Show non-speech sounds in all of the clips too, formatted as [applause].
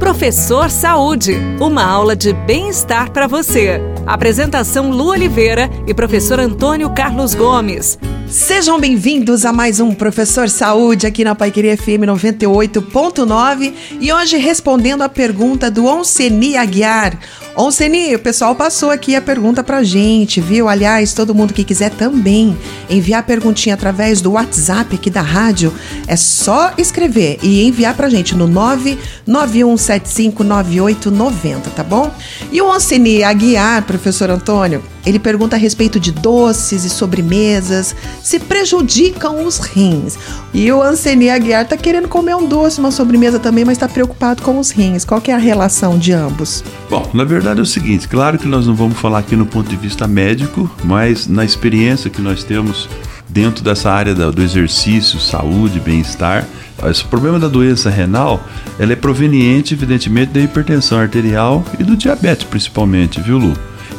Professor Saúde, uma aula de bem-estar para você. Apresentação Lu Oliveira e professor Antônio Carlos Gomes. Sejam bem-vindos a mais um Professor Saúde aqui na Paiqueria FM 98.9 e hoje respondendo a pergunta do Onseni Aguiar. Onseni, o pessoal passou aqui a pergunta pra gente, viu? Aliás, todo mundo que quiser também enviar perguntinha através do WhatsApp aqui da rádio, é só escrever e enviar pra gente no 991759890, tá bom? E o Onseni Aguiar, professor Antônio, ele pergunta a respeito de doces e sobremesas, se prejudicam os rins. E o Anseni Aguiar tá querendo comer um doce, uma sobremesa também, mas está preocupado com os rins. Qual que é a relação de ambos? Bom, na verdade é o seguinte, claro que nós não vamos falar aqui no ponto de vista médico, mas na experiência que nós temos dentro dessa área do exercício, saúde, bem-estar, esse problema da doença renal, ela é proveniente, evidentemente, da hipertensão arterial e do diabetes, principalmente, viu, Lu?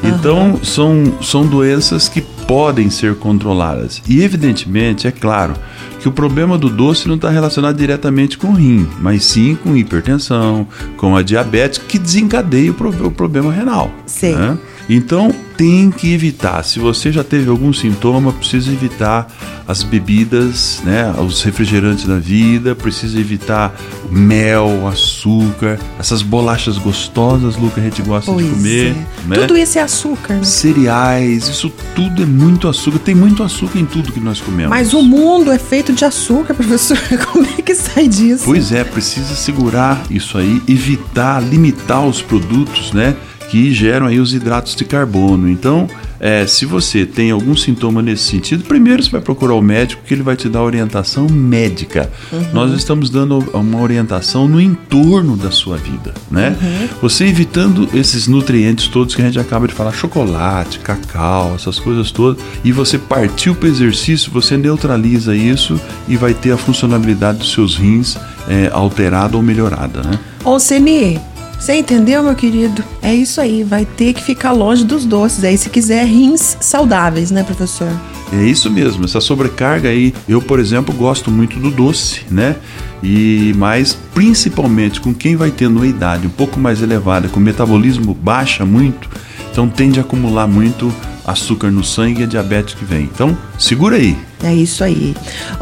Então, são, são doenças que podem ser controladas. E, evidentemente, é claro que o problema do doce não está relacionado diretamente com o rim, mas sim com hipertensão, com a diabetes, que desencadeia o, pro, o problema renal. Sim. Né? Então tem que evitar. Se você já teve algum sintoma, precisa evitar as bebidas, né, os refrigerantes da vida, precisa evitar mel, açúcar, essas bolachas gostosas, Luca, a gente gosta pois de comer. É. Né? Tudo isso é açúcar. Né? Cereais, isso tudo é muito açúcar. Tem muito açúcar em tudo que nós comemos. Mas o mundo é feito de açúcar, [laughs] professor. Como é que sai disso? Pois é, precisa segurar isso aí, evitar, limitar os produtos, né? Que geram aí os hidratos de carbono. Então, é, se você tem algum sintoma nesse sentido, primeiro você vai procurar o médico que ele vai te dar orientação médica. Uhum. Nós estamos dando uma orientação no entorno da sua vida, né? Uhum. Você evitando esses nutrientes todos que a gente acaba de falar, chocolate, cacau, essas coisas todas, e você partiu para o exercício, você neutraliza isso e vai ter a funcionalidade dos seus rins é, alterada ou melhorada, né? Ô, Seni, você entendeu, meu querido? É isso aí, vai ter que ficar longe dos doces aí se quiser rins saudáveis, né, professor? É isso mesmo, essa sobrecarga aí. Eu, por exemplo, gosto muito do doce, né? E mas principalmente com quem vai tendo uma idade um pouco mais elevada, com metabolismo baixa muito, então tende a acumular muito açúcar no sangue e a diabetes que vem. Então, segura aí. É isso aí.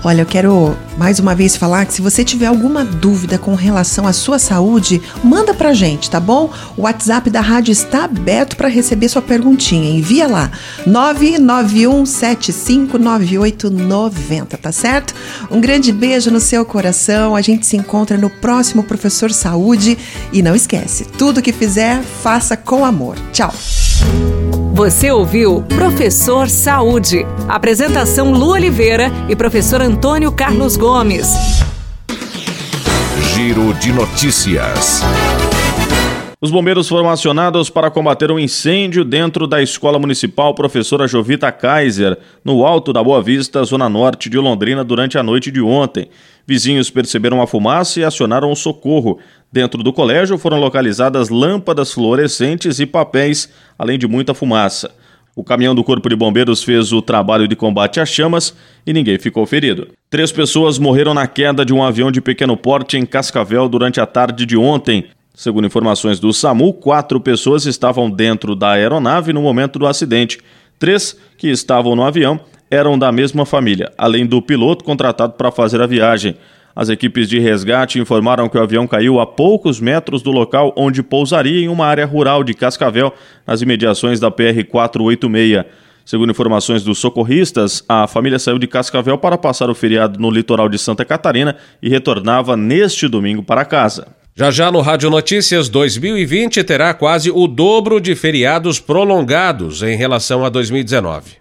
Olha, eu quero mais uma vez falar que se você tiver alguma dúvida com relação à sua saúde, manda pra gente, tá bom? O WhatsApp da rádio está aberto para receber sua perguntinha. Envia lá: 991759890, tá certo? Um grande beijo no seu coração. A gente se encontra no próximo Professor Saúde e não esquece, tudo que fizer, faça com amor. Tchau. Você ouviu Professor Saúde. Apresentação Lu Oliveira e professor Antônio Carlos Gomes. Giro de notícias. Os bombeiros foram acionados para combater um incêndio dentro da Escola Municipal Professora Jovita Kaiser, no alto da Boa Vista, zona norte de Londrina, durante a noite de ontem. Vizinhos perceberam a fumaça e acionaram o socorro. Dentro do colégio foram localizadas lâmpadas fluorescentes e papéis, além de muita fumaça. O caminhão do Corpo de Bombeiros fez o trabalho de combate às chamas e ninguém ficou ferido. Três pessoas morreram na queda de um avião de pequeno porte em Cascavel durante a tarde de ontem. Segundo informações do SAMU, quatro pessoas estavam dentro da aeronave no momento do acidente. Três que estavam no avião eram da mesma família, além do piloto contratado para fazer a viagem. As equipes de resgate informaram que o avião caiu a poucos metros do local onde pousaria em uma área rural de Cascavel, nas imediações da PR 486. Segundo informações dos socorristas, a família saiu de Cascavel para passar o feriado no litoral de Santa Catarina e retornava neste domingo para casa. Já já no Rádio Notícias 2020 terá quase o dobro de feriados prolongados em relação a 2019.